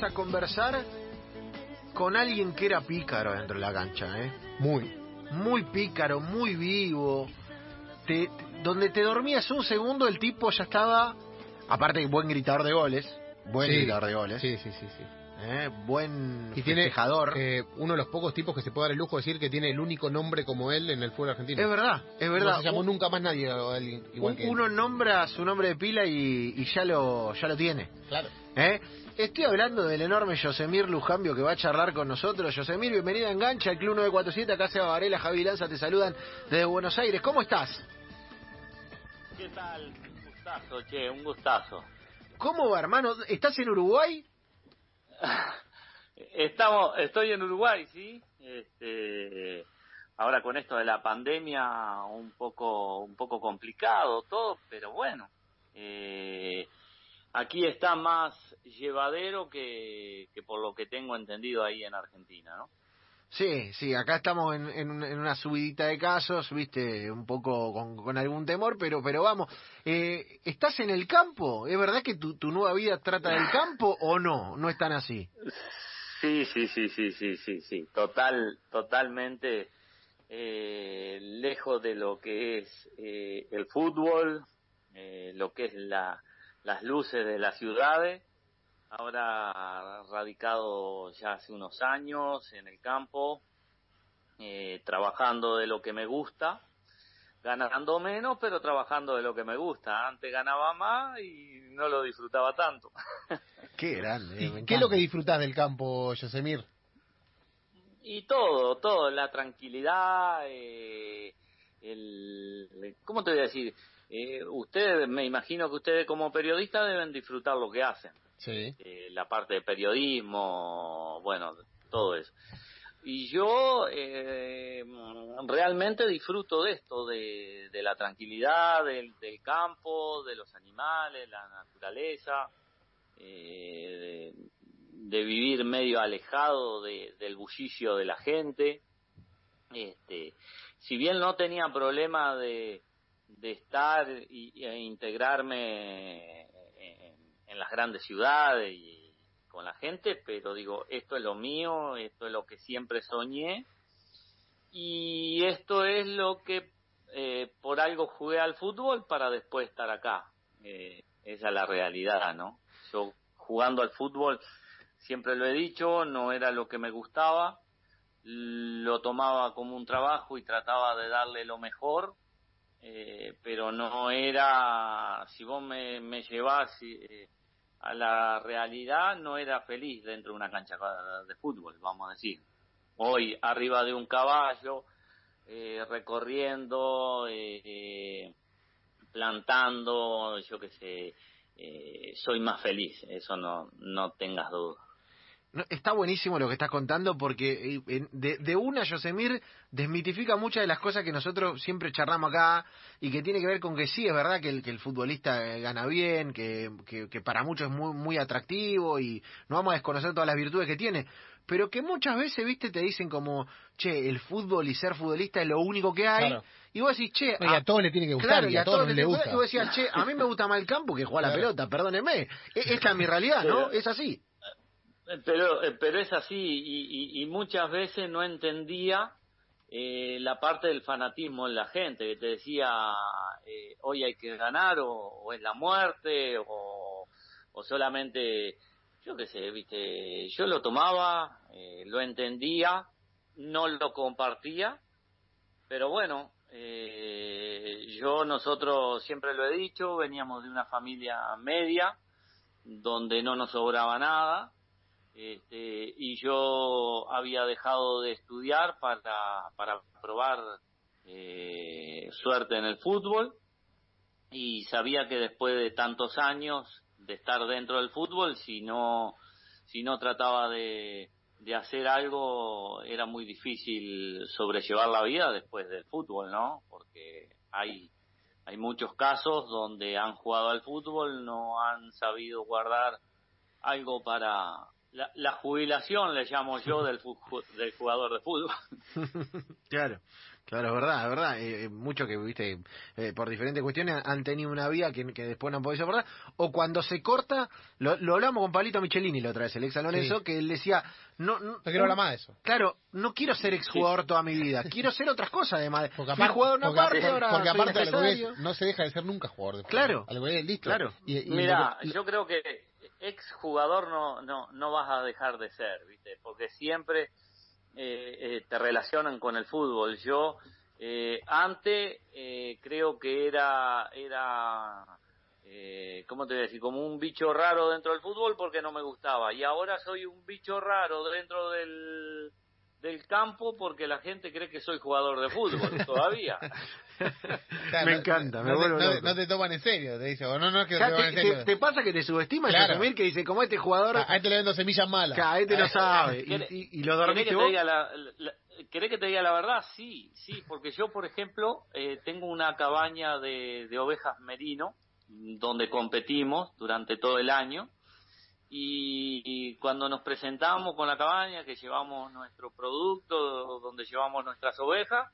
ibas a conversar con alguien que era pícaro dentro de la cancha, ¿eh? Muy. Muy pícaro, muy vivo. Te, donde te dormías un segundo, el tipo ya estaba, aparte buen gritador de goles, buen Sí. gritador de goles, Sí, sí, sí, sí. ¿Eh? buen Y tiene eh, uno de los pocos tipos que se puede dar el lujo de decir que tiene el único nombre como él en el fútbol argentino. es verdad, es verdad. No se llamó Un- nunca más nadie igual un- que él. uno nombra su nombre de pila y, y ya lo ya lo tiene. Claro. ¿eh? Estoy hablando del enorme Yosemir Lujambio que va a charlar con nosotros. Yosemir, bienvenida a Engancha, el Club 947. Acá Seba Varela, Javi Lanza te saludan desde Buenos Aires. ¿Cómo estás? ¿Qué tal? Un gustazo, che, un gustazo. ¿Cómo va, hermano? ¿Estás en Uruguay? Estamos, estoy en Uruguay, sí. Este, ahora con esto de la pandemia, un poco, un poco complicado todo, pero bueno. Eh, aquí está más llevadero que, que por lo que tengo entendido ahí en Argentina, ¿no? Sí, sí, acá estamos en, en en una subidita de casos, viste, un poco con, con algún temor, pero pero vamos. Eh, ¿Estás en el campo? ¿Es verdad que tu, tu nueva vida trata del campo o no? No es tan así. Sí, sí, sí, sí, sí, sí, sí, total, totalmente eh, lejos de lo que es eh, el fútbol, eh, lo que es la, las luces de las ciudades. Ahora radicado ya hace unos años en el campo, eh, trabajando de lo que me gusta, ganando menos, pero trabajando de lo que me gusta. Antes ganaba más y no lo disfrutaba tanto. Qué grande. ¿Y qué es lo que disfrutás del campo, Yosemir? Y todo, todo, la tranquilidad, eh, el, ¿cómo te voy a decir? Eh, ustedes, me imagino que ustedes como periodistas deben disfrutar lo que hacen, Eh, la parte de periodismo, bueno, todo eso. Y yo eh, realmente disfruto de esto, de, la tranquilidad, del, campo, de los animales, la naturaleza, eh, de, de vivir medio alejado de- del bullicio de la gente. Este, si bien no tenía problema de, de estar y, e integrarme las grandes ciudades y con la gente, pero digo, esto es lo mío, esto es lo que siempre soñé y esto es lo que eh, por algo jugué al fútbol para después estar acá. Eh, esa es la realidad, ¿no? Yo jugando al fútbol, siempre lo he dicho, no era lo que me gustaba, lo tomaba como un trabajo y trataba de darle lo mejor, eh, pero no era, si vos me, me eh, a la realidad, no era feliz dentro de una cancha de fútbol, vamos a decir. Hoy arriba de un caballo, eh, recorriendo, eh, plantando, yo qué sé, eh, soy más feliz, eso no, no tengas duda. No, está buenísimo lo que estás contando porque de, de una, Yosemir desmitifica muchas de las cosas que nosotros siempre charlamos acá y que tiene que ver con que sí, es verdad que el, que el futbolista eh, gana bien, que, que, que para muchos es muy, muy atractivo y no vamos a desconocer todas las virtudes que tiene, pero que muchas veces, viste, te dicen como, che, el fútbol y ser futbolista es lo único que hay. Claro. Y vos decís, che, Y a todos le tiene que gustar, Claro, y a todos le gusta. Y vos decías, che, a mí me gusta más el campo que jugar la pelota, perdóneme. E- Esta es mi realidad, ¿no? Es así. Pero, eh, pero es así y, y- y muchas veces no entendía eh, la parte del fanatismo en la gente, que te decía, eh, hoy hay que ganar o, es la muerte o, o solamente, yo qué sé, viste, yo lo tomaba, eh, lo entendía, no lo compartía, pero bueno, eh, yo nosotros siempre lo he dicho, veníamos de una familia media, donde no nos sobraba nada, este, y yo había dejado de estudiar para, para probar eh, suerte en el fútbol y sabía que después de tantos años de estar dentro del fútbol, si no, si no trataba de, de hacer algo, era muy difícil sobrellevar la vida después del fútbol, ¿no? Porque hay, hay muchos casos donde han jugado al fútbol, no han sabido guardar algo para la, la jubilación, le llamo yo, del, del jugador de fútbol. claro. Claro, es verdad, es verdad. Eh, eh, muchos que, viste, eh, por diferentes cuestiones han tenido una vía que, que después no han podido soportar. O cuando se corta, lo, lo hablamos con Palito Michelini la otra vez, el ex Lorenzo, que él decía, no, no, quiero hablar más de eso. Claro, no quiero ser exjugador toda mi vida, quiero ser otras cosas además. Porque aparte, jugador una porque, parte, ahora porque aparte no se deja de ser nunca jugador de fútbol. Claro. Es listo. Claro. Y, y Mira, yo creo que ex jugador no, no, no vas a dejar de ser, ¿viste? Porque siempre eh, eh, te relacionan con el fútbol. Yo eh, antes eh, creo que era, era eh, ¿cómo te voy a decir? Como un bicho raro dentro del fútbol porque no me gustaba. Y ahora soy un bicho raro dentro del, del campo porque la gente cree que soy jugador de fútbol todavía. Claro, Me encanta, me no, te- vuelvo no, loco. no te toman en serio, te dice. O no, no es que no Ya te toman te, en te- serio. te pasa que te subestima el Claro. Yosemir que dice, como este jugador, A este le vendo semillas malas. que a este no sabe. ¿Quiere- Y, y, y lo ¿Querés dormiste que te vos. diga la, la- ¿Querés que te diga la verdad? Sí, sí, porque yo, por ejemplo, eh, tengo una cabaña de, de ovejas merino donde competimos durante todo el año y, cuando nos presentamos con la cabaña, que llevamos nuestro producto, donde llevamos nuestras ovejas,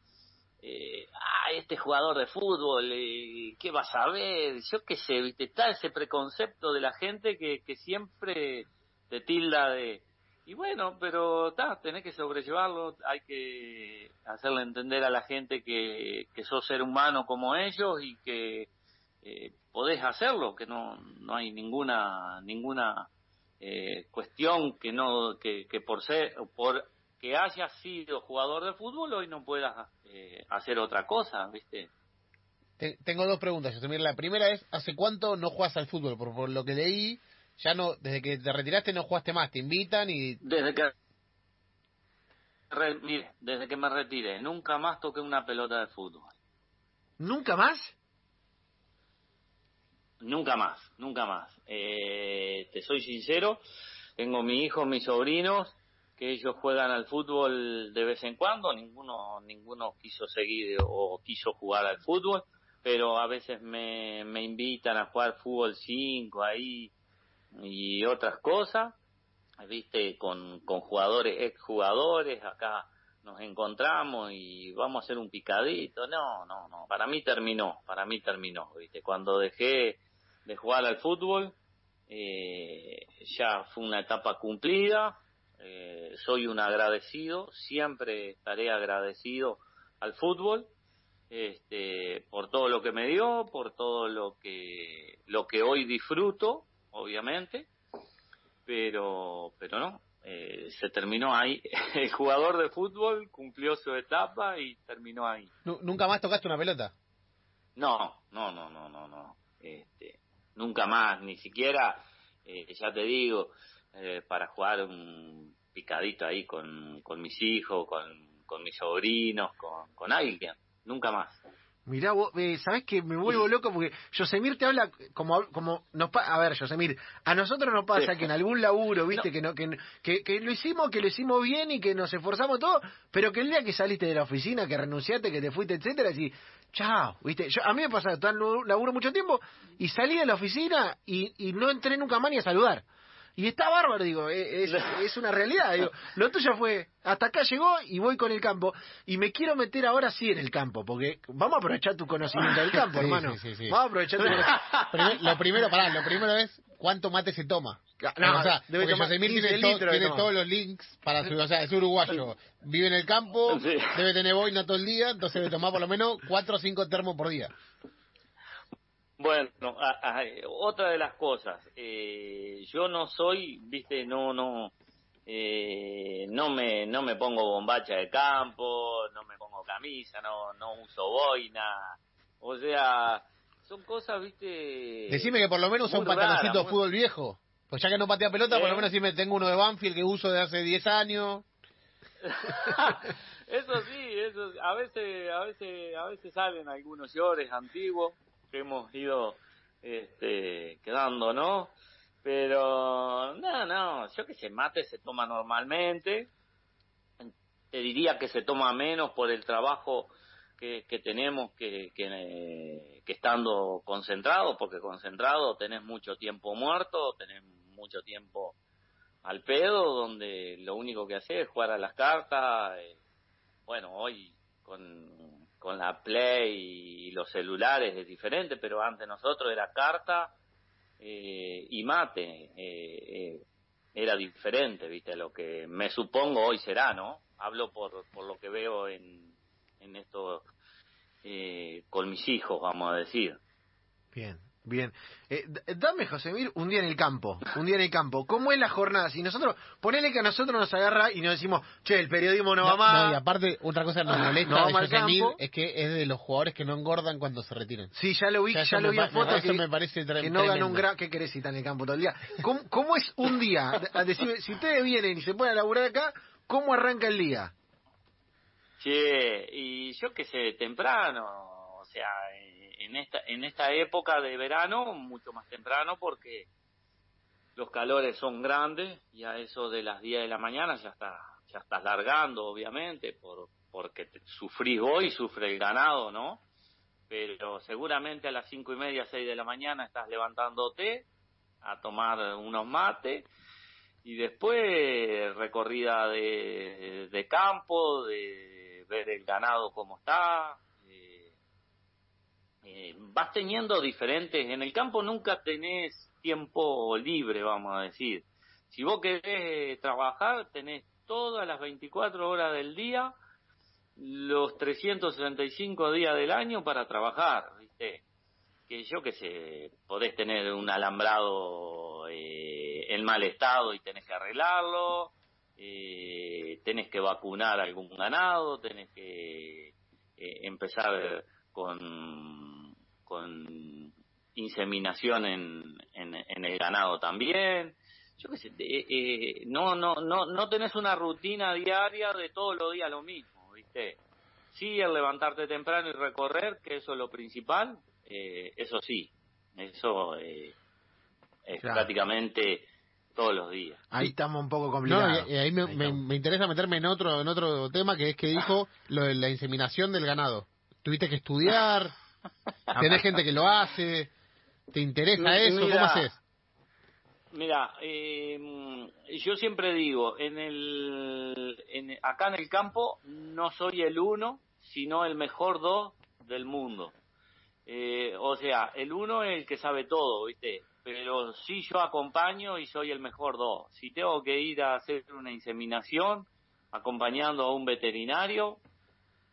eh, ah, este jugador de fútbol, eh, ¿qué vas a ver? Yo qué sé. Está ese preconcepto de la gente que, que siempre te tilda de... Y bueno, pero está, tenés que sobrellevarlo, hay que hacerle entender a la gente que, que sos ser humano como ellos y que eh, podés hacerlo, que no, no hay ninguna ninguna eh, cuestión que no que, que por ser por que hayas sido jugador de fútbol hoy no puedas eh, hacer otra cosa, ¿viste? Te- tengo dos preguntas, Yosemir. La primera es, ¿hace cuánto no juegas al fútbol? Por, por lo que leí, ya no, desde que te retiraste no jugaste más, te invitan y... Desde que re- mire, desde que me retiré, nunca más toqué una pelota de fútbol. ¿Nunca más? Nunca más, nunca más. Eh, te soy sincero, tengo mi hijo, mis sobrinos, que ellos juegan al fútbol de vez en cuando, ninguno ninguno quiso seguir o quiso jugar al fútbol, pero a veces me, me invitan a jugar fútbol 5 ahí y otras cosas, viste, con, con jugadores, exjugadores, acá nos encontramos y vamos a hacer un picadito, no, no, no, para mí terminó, para mí terminó, viste, cuando dejé de jugar al fútbol, eh, ya fue una etapa cumplida, eh, soy un agradecido, siempre estaré agradecido al fútbol, este, por todo lo que me dio, por todo lo que, lo que hoy disfruto, obviamente, pero, pero no, eh, se terminó ahí. El jugador de fútbol cumplió su etapa y terminó ahí. Nu- ¿Nunca más tocaste una pelota? No, no, no, no, no, no. Este, nunca más, ni siquiera, eh, ya te digo, eh, para jugar un picadito ahí con, con mis hijos, con, con mis sobrinos, con, con alguien. Nunca más. Mirá, vos, eh, ¿sabés que me vuelvo loco? Porque Yosemir te habla como, como nos pa- a ver, Yosemir, a nosotros nos pasa Sí. que en algún laburo, viste, que, no, que, que, que lo hicimos, que lo hicimos bien y que nos esforzamos todo, pero que el día que saliste de la oficina, que renunciaste, que te fuiste, etcétera, y chao, viste, yo, a mí me pasa, estaba en un laburo mucho tiempo y salí de la oficina y, y no entré nunca más ni a saludar. Y está bárbaro, digo, eh, es, es una realidad. Digo, lo tuyo fue, hasta acá llegó y voy con el campo. Y me quiero meter ahora sí en el campo, porque vamos a aprovechar tu conocimiento del campo, Sí, hermano. sí, sí, sí. Vamos a aprovechar tu conocimiento. Lo primero, pará, lo primero es cuánto mate se toma. No, o sea, debe porque tomar Yosemir 15 tiene, to- tiene todos los links para su, o sea, es uruguayo, vive en el campo, Sí. debe tener boina todo el día, entonces debe tomar por lo menos 4 o 5 termos por día. Bueno, a- a- otra de las cosas, eh, yo no soy, viste, no, no, eh, no me, no me pongo bombacha de campo, no me pongo camisa, no, no uso boina, o sea, son cosas, viste. Decime que por lo menos usa un pantaloncito de fútbol viejo. Pues ya que no patea pelota, por ¿Eh? lo menos si me tengo uno de Banfield que uso de hace 10 años. eso sí, eso a veces, a veces, a veces salen algunos llores antiguos que hemos ido este, quedando, ¿no? Pero no, no, yo que sé, mate se toma normalmente. Te diría que se toma menos por el trabajo que, que tenemos que, que, eh, que estando concentrado, porque concentrado tenés mucho tiempo muerto, tenés mucho tiempo al pedo, donde lo único que hace es jugar a las cartas. eh, bueno, hoy con, con la Play y los celulares es diferente, pero antes nosotros era carta eh, y mate. eh, eh, era diferente, viste, lo que me supongo hoy será, ¿no? Hablo por, por lo que veo en, en esto eh, con mis hijos, vamos a decir. Bien, bien. Eh, d- dame, Josemir, un día en el campo. Un día en el campo. ¿Cómo es la jornada? Si nosotros, ponele que a nosotros nos agarra y nos decimos, che, el periodismo no, va más. no, y aparte, otra cosa que nos molesta No de Yosemir campo. es que es de los jugadores que no engordan cuando se retiran. Sí, ya lo vi, O sea, ya lo vi en fotos eso que, me parece tre- que no ganó un gran... ¿Qué querés si está en el campo todo el día? ¿Cómo, cómo es un día? Si ustedes vienen y se ponen a laburar acá, ¿cómo arranca el día? Che, y yo que sé, temprano, o sea, eh, en esta, en esta época de verano, mucho más temprano porque los calores son grandes y a eso de las 10 de la mañana ya está, ya estás largando, obviamente, por, porque te- sufrís vos y sufre el ganado, ¿no? Pero seguramente a las cinco y media, seis de la mañana estás levantándote a tomar unos mates y después recorrida de, de campo, de ver el ganado cómo está. Eh, vas teniendo diferentes, en el campo nunca tenés tiempo libre, vamos a decir. Si vos querés trabajar, tenés todas las 24 horas del día, los 365 días del año para trabajar, ¿viste? Que yo qué sé, podés tener un alambrado eh, en mal estado y tenés que arreglarlo, eh, tenés que vacunar algún ganado, tenés que eh, empezar con, con inseminación en, en, en el ganado también. Yo qué sé, eh, eh, no, no, no, no tenés una rutina diaria de todos los días lo mismo, ¿viste? Sí, el levantarte temprano y recorrer, que eso es lo principal, eh, eso sí, eso eh, es Claro. prácticamente todos los días. Ahí estamos un poco No, complicados. y, y ahí me, Ahí me- estamos. me interesa meterme en otro en otro tema que es que dijo lo de la inseminación del ganado. Tuviste que estudiar, tenés gente que lo hace, ¿te interesa eso? ¿Cómo haces? Mira, eh, yo siempre digo, en el, en, acá en el campo no soy el uno, sino el mejor dos del mundo. Eh, o sea, el uno es el que sabe todo, ¿viste? Pero sí yo acompaño y soy el mejor dos. Si tengo que ir a hacer una inseminación acompañando a un veterinario,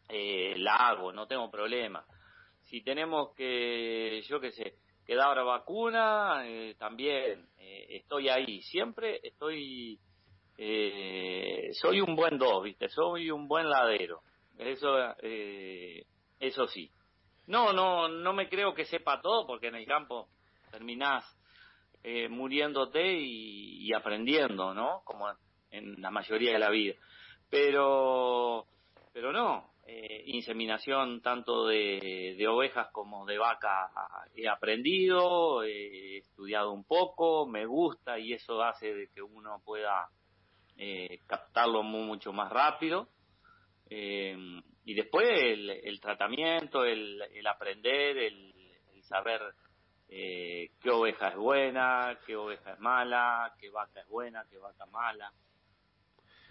eh, la hago, no tengo problema. Si tenemos que, yo qué sé, que dar vacuna, eh, también eh, estoy ahí. Siempre estoy, eh, soy un buen dos, ¿viste? Soy un buen ladero. Eso, eh, eso sí. No, no, no me creo que sepa todo porque en el campo terminás muriéndote y, y aprendiendo, ¿no? Como en la mayoría de la vida. Pero, pero no, eh, inseminación tanto de, ovejas como de vaca he aprendido, he estudiado un poco, me gusta y eso hace de que uno pueda eh, captarlo mu- mucho más rápido. Eh, y después el, el tratamiento, el, el aprender, el, el saber eh, qué oveja es buena, qué oveja es mala, qué vaca es buena, qué vaca mala.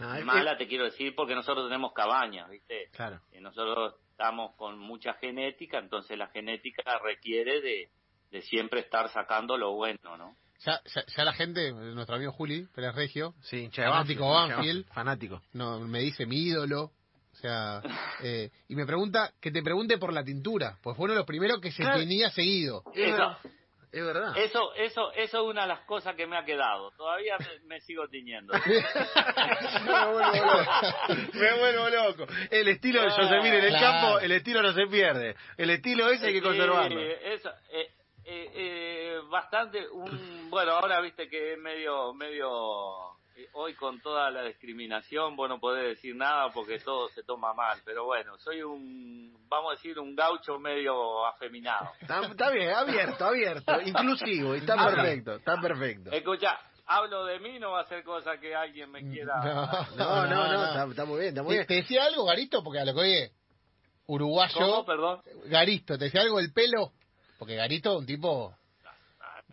No, es- Mala te quiero decir porque nosotros tenemos cabañas, ¿viste? Claro. Eh, nosotros estamos con mucha genética, entonces la genética requiere de, de siempre estar sacando lo bueno, ¿no? Ya, ya, ya la gente, nuestro amigo Juli Pérez Regio, Sí, Fanático Banfield. Fanático. no, me dice mi ídolo. O sea, eh, y me pregunta, que te pregunte por la tintura, pues fue uno de los primeros que se tenía seguido. Es Eso. Es verdad. eso, eso, eso es una de las cosas que me ha quedado. Todavía me, me sigo tiñendo. me vuelvo loco. Me vuelvo loco. El estilo de Yosemir en el Claro. campo, el estilo no se pierde. El estilo ese hay que Sí, conservarlo. eso, eh, eh, eh, bastante, un, bueno, ahora viste que es medio, medio, eh, hoy con toda la discriminación, vos no podés decir nada porque todo se toma mal, pero bueno, soy un, vamos a decir, un gaucho medio afeminado. Está, está bien, abierto, abierto, inclusivo, y está Ah. perfecto, está perfecto. Escucha, hablo de mí, no va a ser cosa que alguien me quiera... No, no, no, está, está muy bien, está muy ¿Te, bien. te decía algo, Garito? Porque a lo que oye, uruguayo. ¿Cómo? Perdón. Garito, ¿te decía algo el pelo? Porque Garito, un tipo.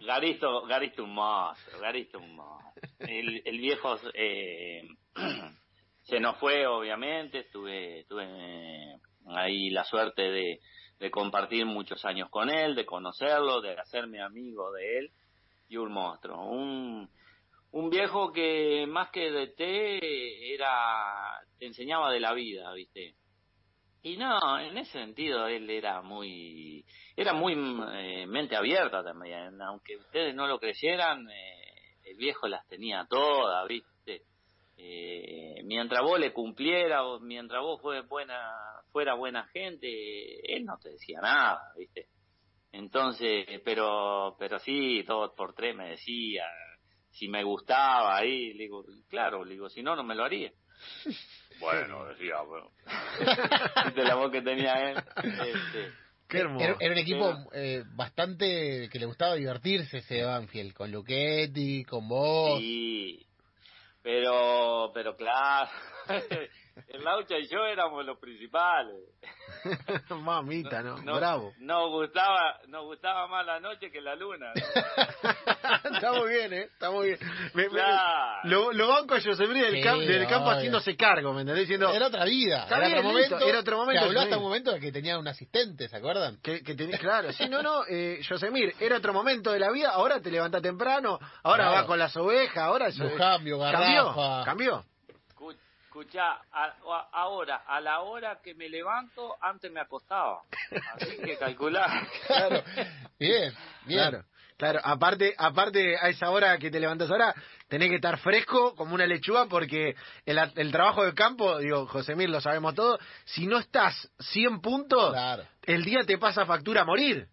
Garisto, Garisto un monstruo, Garisto un monstruo. El, viejo eh, se nos fue, obviamente, tuve, tuve ahí la suerte de, de compartir muchos años con él, de conocerlo, de hacerme amigo de él, y un monstruo, un, un viejo que más que de té era, te enseñaba de la vida, viste. Y no, en ese sentido él era muy, era muy eh, mente abierta también, aunque ustedes no lo creyeran, eh, el viejo las tenía todas, viste. Eh, mientras vos le cumpliera, mientras vos fue buena, fuera buena gente, él no te decía nada, viste. Entonces, pero, pero sí, dos por tres me decía, si me gustaba ahí, le digo, claro, le digo, si no, no me lo haría. bueno, decía, bueno. de la voz que tenía él. Este, Qué hermoso. Era, era un equipo eh, bastante que le gustaba divertirse ese Banfield, con Luchetti, con vos. Sí, pero, pero claro, el Laucha y yo éramos los principales. Mamita, ¿no? Bravo. Nos gustaba, nos gustaba más la noche que la luna. está muy bien, ¿eh? Está muy bien. lo, lo, banco yo se del, sí, del campo haciéndose cargo, ¿me entendés? Diciendo, era otra vida. Era, otro momento, era otro momento. Habló hasta un momento de que tenía un asistente, ¿se acuerdan? Que, que tenía, claro, sí, no, no, eh, Yosemir, era otro momento de la vida, ahora te levanta temprano, ahora va con las ovejas, ahora... Eso, cambio, cambió, cambió. Escucha, ahora, a la hora que me levanto, antes me acostaba. Así que calcular. Claro. Bien, bien. Claro. Claro, aparte, aparte a esa hora que te levantas ahora, tenés que estar fresco como una lechuga porque el, el trabajo de campo, digo, José Mir, lo sabemos todo, si no estás 100 puntos, el día te pasa factura a morir.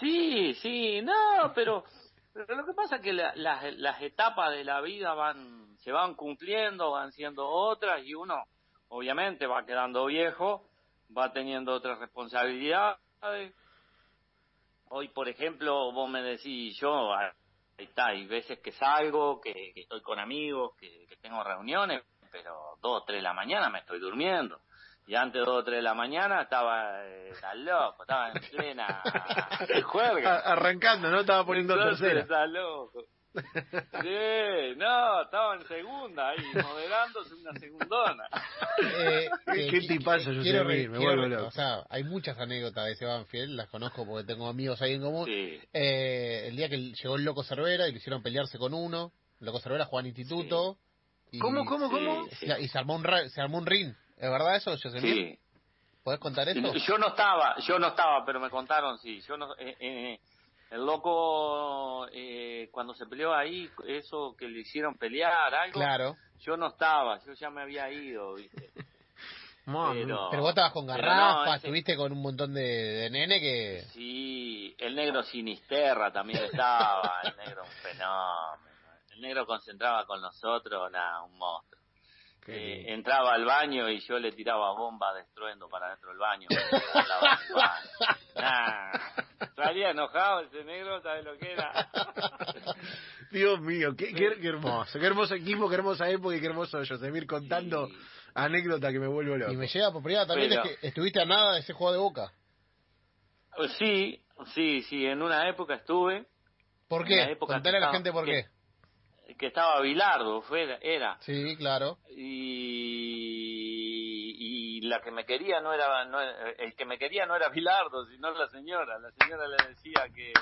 Sí, sí, no, pero, pero lo que pasa es que las, las etapas de la vida van se van cumpliendo, van siendo otras y uno obviamente va quedando viejo, va teniendo otras responsabilidades. Hoy, por ejemplo, vos me decís, yo, ahí está, hay veces que salgo, que, estoy con amigos, que, tengo reuniones, pero dos o tres de la mañana me estoy durmiendo. Y antes de dos o tres de la mañana estaba eh, loco, estaba en plena juerga. Arrancando, ¿no? Estaba poniendo tercera. Está loco. Sí, no, estaba en segunda ahí, moderándose una segundona. Eh, ¿Qué, ¿Qué tipazo yo quiero, me vuelvo loco. O sea, hay muchas anécdotas de ese Banfield, las conozco porque tengo amigos ahí en común. Eh, el día que llegó el Loco Cervera y le hicieron pelearse con uno, el Loco Cervera jugó al instituto. Y, ¿Cómo, cómo, cómo? Y se armó un, se armó un ring. ¿Es verdad eso, José Sí. ¿Podés contar eso? Yo no estaba, yo no estaba, pero me contaron, sí. Yo no, eh, eh el loco, eh, cuando se peleó ahí, eso que le hicieron pelear, algo. Claro. Yo no estaba, yo ya me había ido, ¿viste? pero, pero, vos estabas con garrafas, estuviste con un montón de, de, nene que... Sí, el negro Sinisterra también estaba, el negro un fenómeno. El negro concentraba con nosotros, nada, un monstruo. Eh, entraba al baño y yo le tiraba bomba de estruendo para dentro del baño. nah, salía enojado ese negro, ¿sabes lo que era? Dios mío, qué, qué, hermoso, qué hermoso equipo, qué hermosa época y qué hermoso Yosemir contando anécdota que me vuelvo loco. Y me llega por primera también es que estuviste a nada de ese juego de boca. Sí, sí, sí, en una época estuve. ¿Por qué? Contale a la gente por qué que estaba Bilardo, fue, era. Sí, claro. Y, y la que me quería no era, no, el que me quería no era Bilardo, sino la señora. La señora le decía que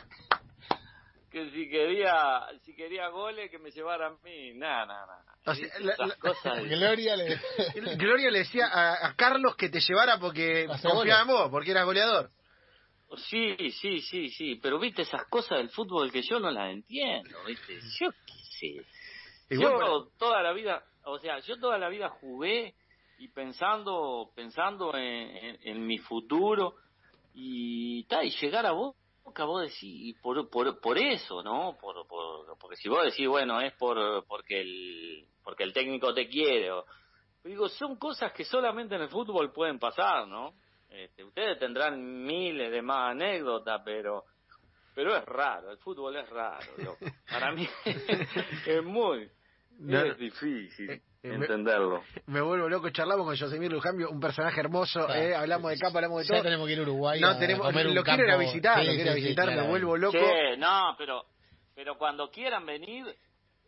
que si quería si quería goles que me llevara a mí nada nada Gloria le Gloria le decía a, a, Carlos que te llevara porque confiaba en vos porque eras goleador sí sí sí sí pero viste esas cosas del fútbol que yo no las entiendo viste yo sí. yo toda la vida, o sea, yo toda la vida jugué y pensando, pensando en, en, mi futuro y tal, y llegar a vos vos decís, por, por, por eso, ¿no? Por, por, porque si vos decís, bueno, es por porque el, porque el técnico te quiere, o, digo, son cosas que solamente en el fútbol pueden pasar, ¿no? Este, ustedes tendrán miles de más anécdotas, pero pero es raro, el fútbol es raro, loco. Para mí es muy, No, es difícil Eh, eh, me- entenderlo. Me vuelvo loco, charlamos con Josemir Lujambio, un personaje hermoso, Claro. eh, hablamos de capa, hablamos de Ya todo. tenemos que ir a Uruguay No, a tenemos, comer un lo quiero ir a campo. visitar, Sí, lo quiero sí, visitar, me vuelvo loco. Che, no, pero, pero cuando quieran venir,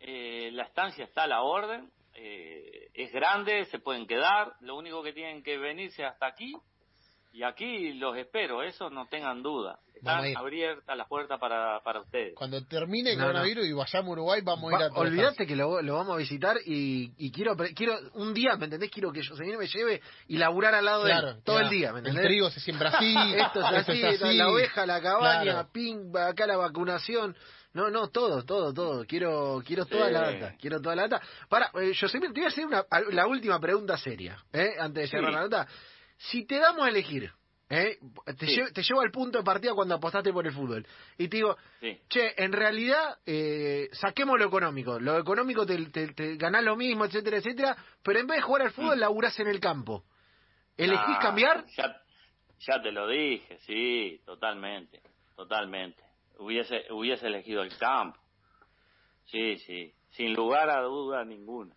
eh, la estancia está a la orden, eh, es grande, se pueden quedar, lo único que tienen que venirse hasta aquí, y aquí los espero, eso no tengan duda. Están abiertas las puertas para, para ustedes. Cuando termine el No, no. coronavirus y vayamos a Uruguay, vamos a ir a todas olvídate que lo, lo vamos a visitar y, y quiero quiero un día, ¿me entendés? Quiero que Josemir me lleve y laburar al lado de él todo claro. el día, ¿me El entendés? trigo se siembra así, Esto es esto así, la oveja, la cabaña, Claro. ping, acá la vacunación. No, no, todo, todo, todo. Quiero quiero toda Sí. la data, quiero toda la data. Para, eh, Josemir, te voy a hacer una, la última pregunta seria, ¿eh? Antes de cerrar Sí. la nota. Si te damos a elegir, ¿eh? Te, Sí. lle- te llevo al punto de partida cuando apostaste por el fútbol. Y te digo, Sí. Che, en realidad, eh, saquemos lo económico. Lo económico te, te, te ganás lo mismo, etcétera, etcétera. Pero en vez de jugar al fútbol, laburás en el campo. ¿Elegís Ah, cambiar? Ya, ya te lo dije, sí, totalmente, totalmente. Hubiese, hubiese elegido el campo. Sí, sí, sin lugar a duda ninguna.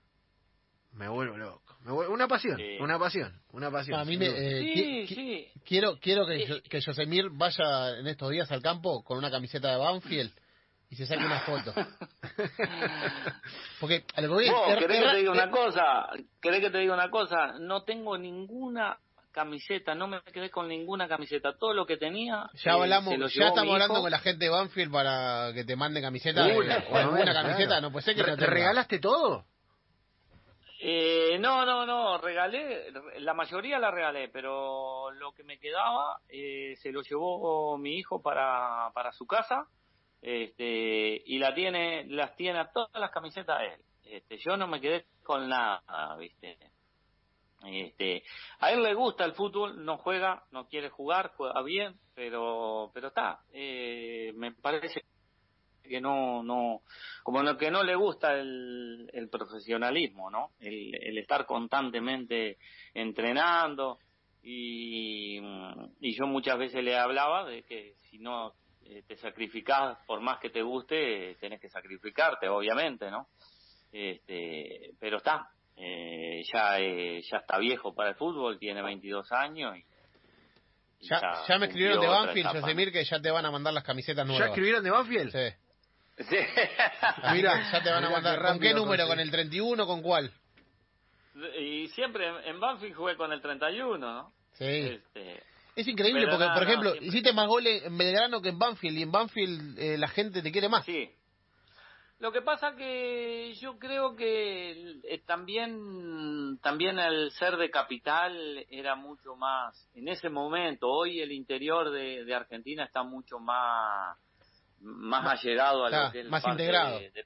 Me vuelvo loco. Me vuelvo- Una pasión, Sí. una pasión, una pasión. A mí me, eh, Sí, qui- qui- sí. quiero quiero que, yo- que Josemir vaya en estos días al campo con una camiseta de Banfield y se saque una foto. Porque a lo que voy es- Vos, es- ¿querés que te diga una es- cosa? ¿Querés que te diga una cosa? No tengo ninguna camiseta, no me quedé con ninguna camiseta. Todo lo que tenía. Ya eh, hablamos, ya estamos hablando con la gente de Banfield para que te mande camiseta. Una, alguna camiseta, claro. no puede ser que ¿Te no tenga. regalaste todo? Eh, no, no, no, regalé, la mayoría la regalé, pero lo que me quedaba eh, se lo llevó mi hijo para, para su casa este, y la tiene, las tiene a todas las camisetas él. Este, yo no me quedé con nada, ¿viste? Este, a él le gusta el fútbol, no juega, no quiere jugar, juega bien, pero, pero está, eh, me parece que no, no, como no, que no le gusta el, el profesionalismo, ¿no? El, el estar constantemente entrenando y, y yo muchas veces le hablaba de que si no eh, te sacrificás por más que te guste, tenés que sacrificarte, obviamente, ¿no? Este, pero está, eh, ya, eh, ya está viejo para el fútbol, tiene 22 años y, Ya, ya me escribieron de Banfield, etapa. Josemir, que ya te van a mandar las camisetas ¿Ya nuevas. escribieron de Banfield? Sí. Sí. Así Mira, ya te van a mandar. qué ¿Con qué número? ¿Con el 31 con cuál? Y siempre en- Banfield jugué con el 31, ¿no? Sí. Este, Es increíble Pero porque, no, por no, ejemplo, siempre. hiciste más goles en Belgrano que en Banfield y en Banfield eh, la gente te quiere más. sí. Lo que pasa que yo creo que eh, también también el ser de capital era mucho más en ese momento. Hoy el interior de, de Argentina está mucho más más allegado a Claro, lo que es más parte integrado. de- de-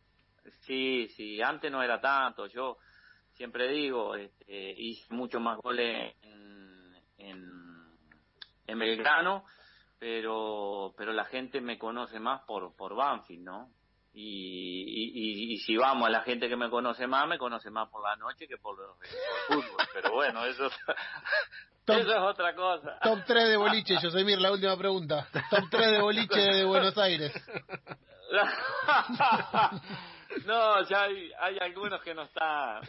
sí, sí. Antes no era tanto. Yo siempre digo este, hice mucho más goles en, en, en Belgrano, pero pero la gente me conoce más por por Banfield, ¿no? Y, y, y- y si vamos a la gente que me conoce más, me conoce más por la noche que por, los- por el fútbol. Pero bueno, eso, Top- eso es otra cosa. Top 3 de boliche, Josemir, la última pregunta. Top 3 de boliche de Buenos Aires. No, ya hay, hay algunos que no están.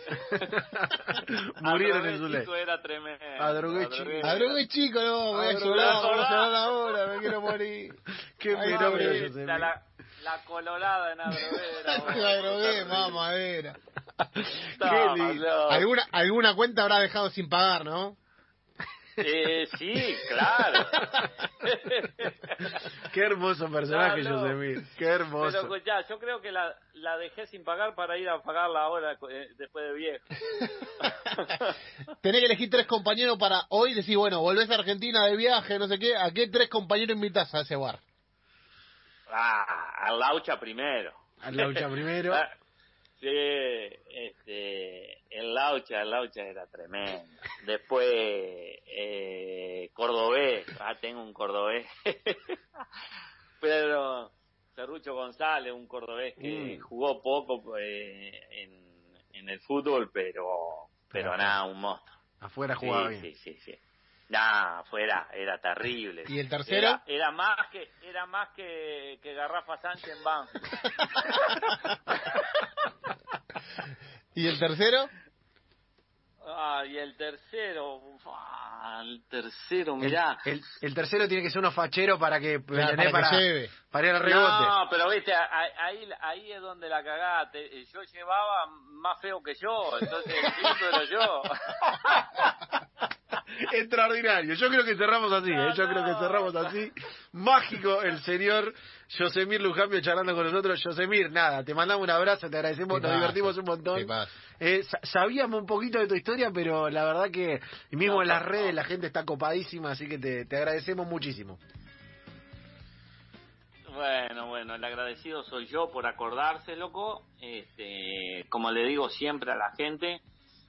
Murieron en su ley. chico era tremendo. Adrogué chico. Adrogué. Chico, no, voy a llorar, voy a llorar ahora, me quiero morir. Qué fenómeno. La, colorada en Adrogué. era, bueno, mamadera. Qué lindo. ¿Alguna, alguna cuenta habrá dejado sin pagar, ¿no? Eh, sí, claro. Qué hermoso personaje, No, no. Josemir. Qué Pero hermoso. escuchá, yo creo que la, la dejé sin pagar para ir a pagarla ahora eh, después de viejo. Tenés que elegir tres compañeros para hoy decir, bueno, volvés a Argentina de viaje, no sé qué, ¿a qué tres compañeros invitas a ese bar? Ah, al Laucha primero. Al Laucha primero. Ah, Sí, este, el Laucha, el Laucha era tremendo. Después, eh, Cordobés, ah, tengo un Cordobés. Pedro Cerrucho González, un Cordobés que Mm. jugó poco eh, en, en el fútbol, pero, pero Pero nada, un monstruo. Afuera jugaba sí, bien. sí, sí, sí. Nah, fuera, era terrible. ¿Y el tercero? Era, era más que era más que, que Garrafa Sánchez en Banfield. ¿Y el tercero? Ah, y el tercero, ah, el tercero, mirá. el- el tercero tiene que ser unos facheros para que, Claro, para que para, lleve. para ir al rebote. No, pero viste, ahí, ahí, ahí es donde la cagaste. Yo llevaba más feo que yo, entonces el quinto era yo. Extraordinario. Yo creo que cerramos así, ¿eh? Yo No, creo que no. cerramos así. Mágico el señor Yosemir Lujambio charlando con nosotros. Yosemir, nada, te mandamos un abrazo, te agradecemos, ¿Qué nos divertimos un ¿Qué montón. Eh, sa- sabíamos un poquito de tu historia, pero la verdad que mismo No, en las no, redes no. la gente está copadísima, así que te, te agradecemos muchísimo. Bueno, bueno, el agradecido soy yo por acordarse, loco. Este, como le digo siempre a la gente,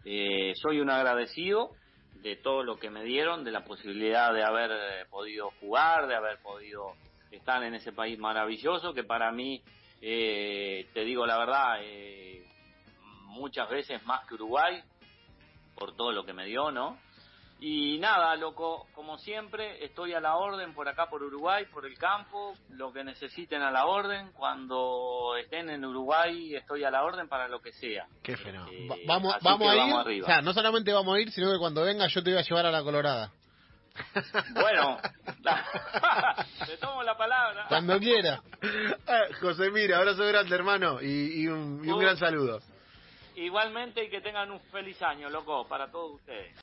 eh, soy un agradecido de todo lo que me dieron, de la posibilidad de haber eh, podido jugar, de haber podido estar en ese país maravilloso, que para mí, eh, te digo la verdad, eh, muchas veces más que Uruguay, por todo lo que me dio, ¿no? Y nada, loco, como siempre, estoy a la orden por acá, por Uruguay, por el campo, lo que necesiten a la orden. Cuando estén en Uruguay, estoy a la orden para lo que sea. Qué fenómeno. Eh, Va- vamos vamos a ir. vamos o sea, no solamente vamos a ir, sino que cuando venga yo te voy a llevar a la Colorada. Bueno, te tomo la palabra. Cuando quiera. Ah, José, mira, abrazo grande, hermano, y, y un, y un gran saludo. Igualmente y que tengan un feliz año, loco, para todos ustedes.